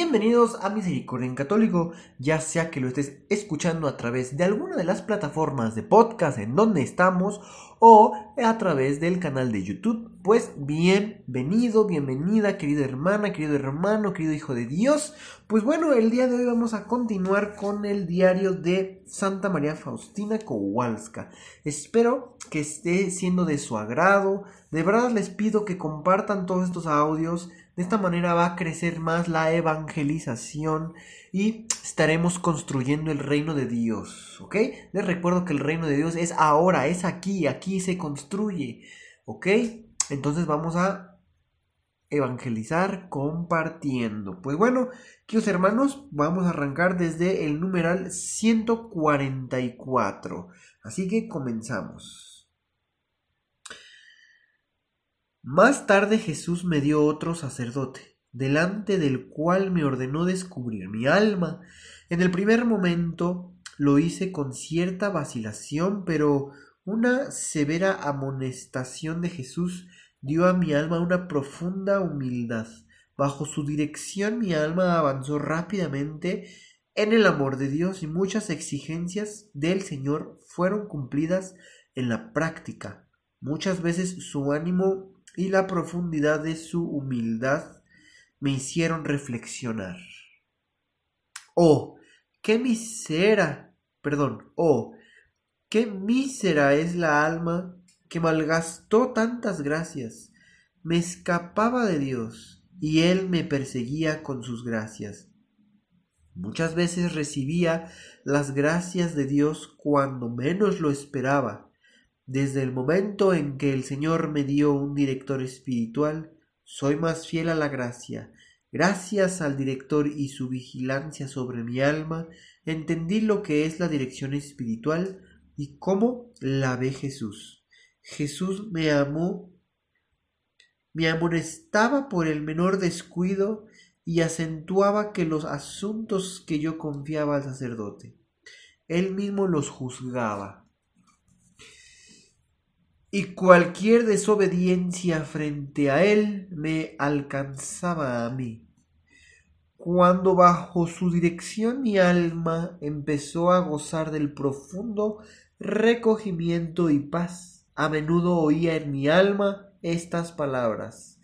Bienvenidos a Misericordia en Católico, ya sea que lo estés escuchando a través de alguna de las plataformas de podcast en donde estamos o a través del canal de YouTube. Pues bienvenido, bienvenida, querida hermana, querido hermano, querido hijo de Dios. Pues bueno, el día de hoy vamos a continuar con el diario de Santa María Faustina Kowalska. Espero que esté siendo de su agrado. De verdad les pido que compartan todos estos audios de esta manera va a crecer más la evangelización y estaremos construyendo el reino de Dios, ¿ok? Les recuerdo que el reino de Dios es ahora, es aquí, aquí se construye, ¿ok? Entonces vamos a evangelizar compartiendo. Pues bueno, queridos hermanos, vamos a arrancar desde el numeral 144. Así que comenzamos. Más tarde Jesús me dio otro sacerdote, delante del cual me ordenó descubrir mi alma. En el primer momento lo hice con cierta vacilación, pero una severa amonestación de Jesús dio a mi alma una profunda humildad. Bajo su dirección mi alma avanzó rápidamente en el amor de Dios y muchas exigencias del Señor fueron cumplidas en la práctica. Muchas veces su ánimo y la profundidad de su humildad me hicieron reflexionar. Oh, qué misera, perdón, oh, qué mísera es la alma que malgastó tantas gracias. Me escapaba de Dios y Él me perseguía con sus gracias. Muchas veces recibía las gracias de Dios cuando menos lo esperaba desde el momento en que el Señor me dio un director espiritual, soy más fiel a la gracia. Gracias al director y su vigilancia sobre mi alma, entendí lo que es la dirección espiritual y cómo la ve Jesús. Jesús me amó, me amonestaba por el menor descuido y acentuaba que los asuntos que yo confiaba al sacerdote, él mismo los juzgaba y cualquier desobediencia frente a él me alcanzaba a mí. Cuando bajo su dirección mi alma empezó a gozar del profundo recogimiento y paz, a menudo oía en mi alma estas palabras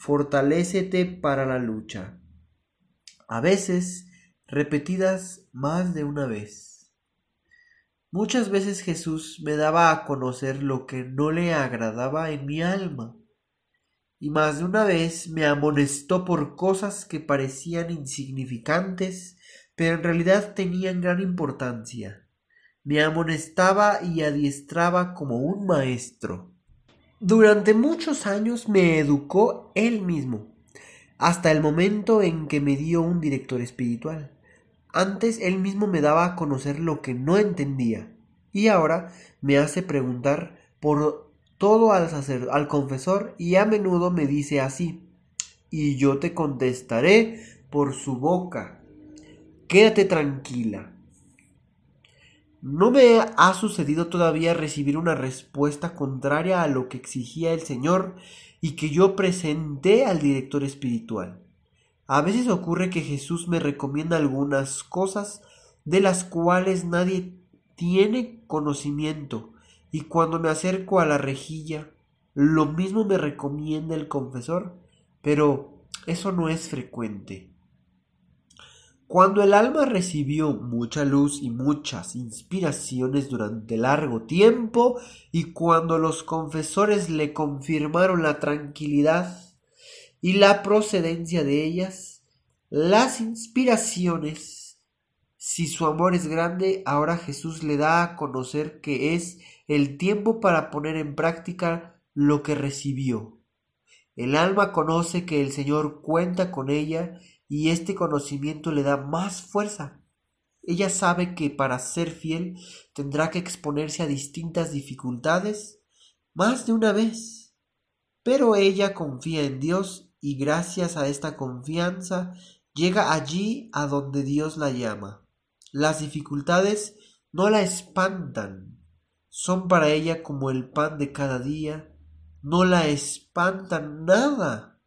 Fortalécete para la lucha. A veces repetidas más de una vez. Muchas veces Jesús me daba a conocer lo que no le agradaba en mi alma, y más de una vez me amonestó por cosas que parecían insignificantes, pero en realidad tenían gran importancia. Me amonestaba y adiestraba como un maestro. Durante muchos años me educó él mismo, hasta el momento en que me dio un director espiritual. Antes él mismo me daba a conocer lo que no entendía, y ahora me hace preguntar por todo al, al confesor y a menudo me dice así, y yo te contestaré por su boca. Quédate tranquila. No me ha sucedido todavía recibir una respuesta contraria a lo que exigía el Señor y que yo presenté al director espiritual. A veces ocurre que Jesús me recomienda algunas cosas de las cuales nadie tiene conocimiento y cuando me acerco a la rejilla, lo mismo me recomienda el confesor, pero eso no es frecuente. Cuando el alma recibió mucha luz y muchas inspiraciones durante largo tiempo, y cuando los confesores le confirmaron la tranquilidad y la procedencia de ellas, las inspiraciones. Si su amor es grande, ahora Jesús le da a conocer que es el tiempo para poner en práctica lo que recibió. El alma conoce que el Señor cuenta con ella y este conocimiento le da más fuerza. Ella sabe que para ser fiel tendrá que exponerse a distintas dificultades más de una vez. Pero ella confía en Dios y gracias a esta confianza llega allí a donde Dios la llama. Las dificultades no la espantan, son para ella como el pan de cada día, no la espantan nada,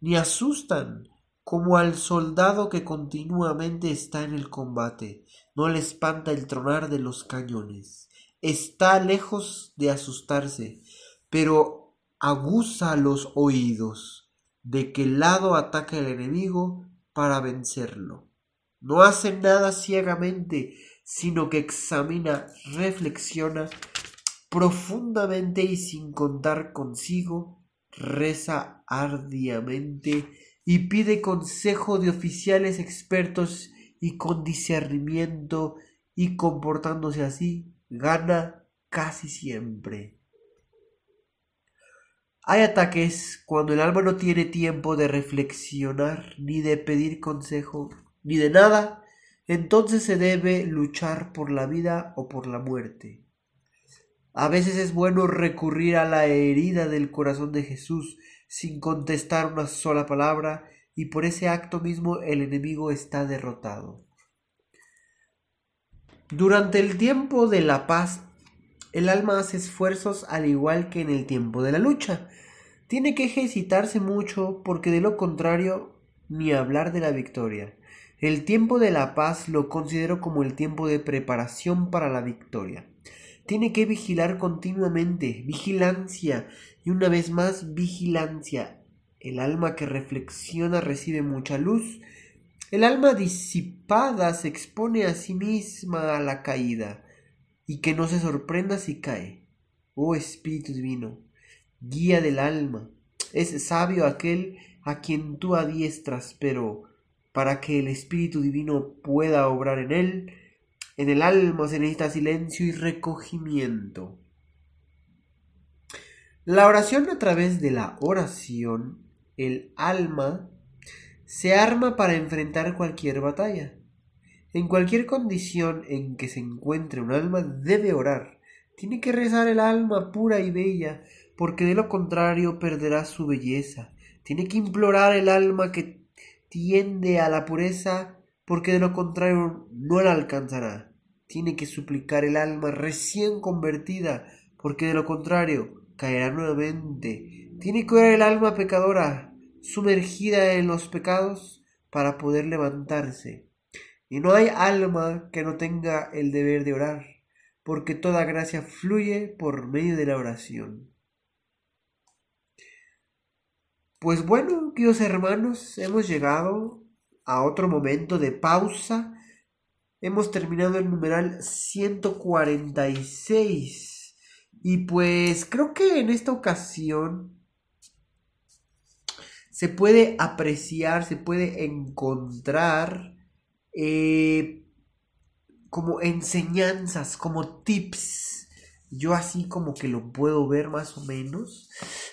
ni asustan, como al soldado que continuamente está en el combate, no le espanta el tronar de los cañones. Está lejos de asustarse, pero aguza los oídos de qué lado ataca el enemigo para vencerlo. No hace nada ciegamente, sino que examina, reflexiona profundamente y sin contar consigo, reza ardiamente y pide consejo de oficiales expertos y con discernimiento y comportándose así, gana casi siempre. Hay ataques cuando el alma no tiene tiempo de reflexionar, ni de pedir consejo, ni de nada, entonces se debe luchar por la vida o por la muerte. A veces es bueno recurrir a la herida del corazón de Jesús sin contestar una sola palabra y por ese acto mismo el enemigo está derrotado. Durante el tiempo de la paz, el alma hace esfuerzos al igual que en el tiempo de la lucha. Tiene que ejercitarse mucho porque de lo contrario ni hablar de la victoria. El tiempo de la paz lo considero como el tiempo de preparación para la victoria. Tiene que vigilar continuamente, vigilancia, y una vez más vigilancia. El alma que reflexiona recibe mucha luz. El alma disipada se expone a sí misma a la caída, y que no se sorprenda si cae. Oh Espíritu Divino, guía del alma, es sabio aquel a quien tú adiestras, pero para que el Espíritu Divino pueda obrar en él, en el alma se necesita silencio y recogimiento. La oración a través de la oración, el alma se arma para enfrentar cualquier batalla. En cualquier condición en que se encuentre un alma debe orar. Tiene que rezar el alma pura y bella, porque de lo contrario perderá su belleza. Tiene que implorar el alma que tiende a la pureza, porque de lo contrario no la alcanzará. Tiene que suplicar el alma recién convertida, porque de lo contrario caerá nuevamente. Tiene que orar el alma pecadora, sumergida en los pecados, para poder levantarse. Y no hay alma que no tenga el deber de orar, porque toda gracia fluye por medio de la oración. Pues bueno, queridos hermanos, hemos llegado a otro momento de pausa. Hemos terminado el numeral 146. Y pues creo que en esta ocasión se puede apreciar, se puede encontrar eh, como enseñanzas, como tips. Yo así como que lo puedo ver más o menos.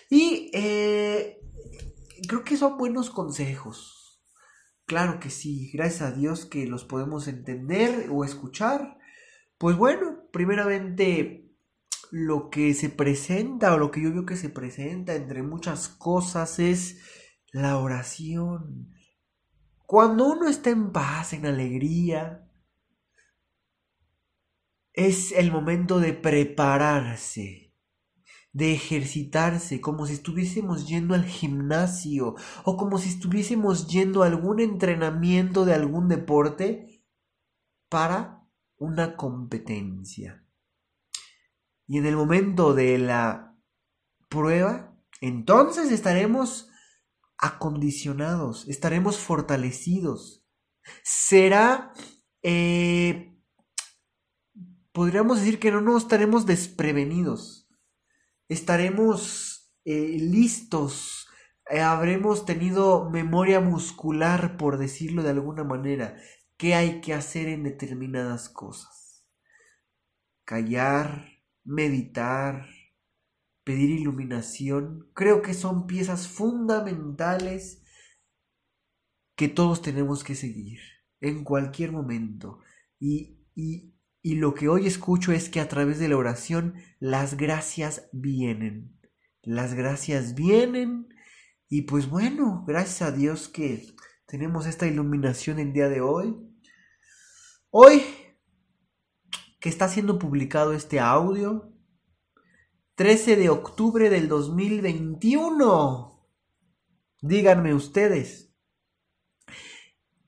Y eh, creo que son buenos consejos. Claro que sí, gracias a Dios que los podemos entender o escuchar. Pues bueno, primeramente lo que se presenta o lo que yo veo que se presenta entre muchas cosas es la oración. Cuando uno está en paz, en alegría, es el momento de prepararse de ejercitarse, como si estuviésemos yendo al gimnasio o como si estuviésemos yendo a algún entrenamiento de algún deporte para una competencia. Y en el momento de la prueba, entonces estaremos acondicionados, estaremos fortalecidos. Será, eh, podríamos decir que no nos estaremos desprevenidos estaremos eh, listos, eh, habremos tenido memoria muscular, por decirlo de alguna manera, qué hay que hacer en determinadas cosas. Callar, meditar, pedir iluminación, creo que son piezas fundamentales que todos tenemos que seguir en cualquier momento. Y, y, lo que hoy escucho es que a través de la oración las gracias vienen. Las gracias vienen. Y pues bueno, gracias a Dios que tenemos esta iluminación el día de hoy. Hoy que está siendo publicado este audio, 13 de octubre del 2021. Díganme ustedes,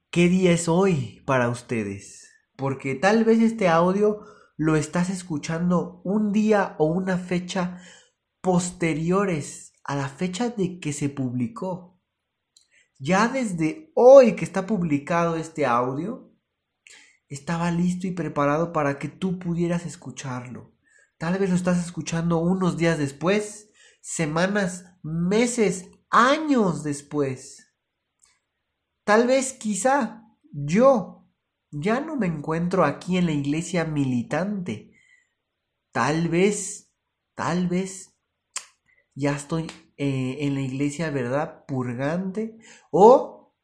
¿qué día es hoy para ustedes? Porque tal vez este audio lo estás escuchando un día o una fecha posteriores a la fecha de que se publicó. Ya desde hoy que está publicado este audio, estaba listo y preparado para que tú pudieras escucharlo. Tal vez lo estás escuchando unos días después, semanas, meses, años después. Tal vez quizá yo ya no me encuentro aquí en la iglesia militante. Tal vez, tal vez ya estoy eh, en la iglesia, ¿verdad? Purgante. O,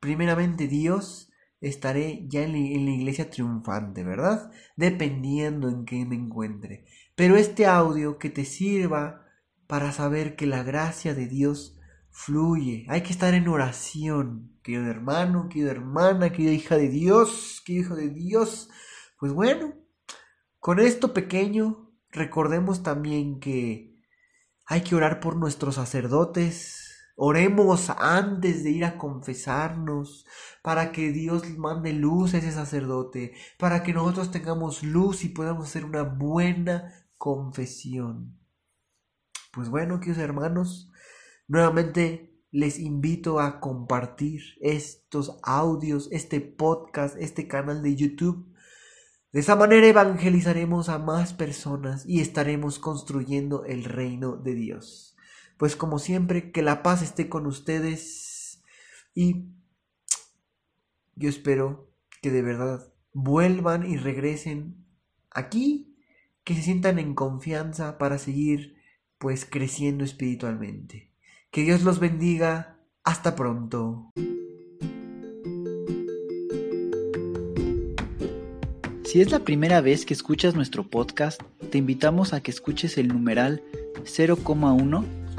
primeramente, Dios, estaré ya en la iglesia triunfante, ¿verdad? Dependiendo en qué me encuentre. Pero este audio que te sirva para saber que la gracia de Dios fluye. Hay que estar en oración, querido hermano, querida hermana, querida hija de Dios, querido hijo de Dios. Pues bueno, con esto pequeño, recordemos también que hay que orar por nuestros sacerdotes. Oremos antes de ir a confesarnos, para que Dios mande luz a ese sacerdote, para que nosotros tengamos luz y podamos hacer una buena confesión. Pues bueno, queridos hermanos, nuevamente les invito a compartir estos audios, este podcast, este canal de YouTube. De esa manera evangelizaremos a más personas y estaremos construyendo el reino de Dios. Pues como siempre, que la paz esté con ustedes y yo espero que de verdad vuelvan y regresen aquí que se sientan en confianza para seguir pues creciendo espiritualmente. Que Dios los bendiga. Hasta pronto. Si es la primera vez que escuchas nuestro podcast, te invitamos a que escuches el numeral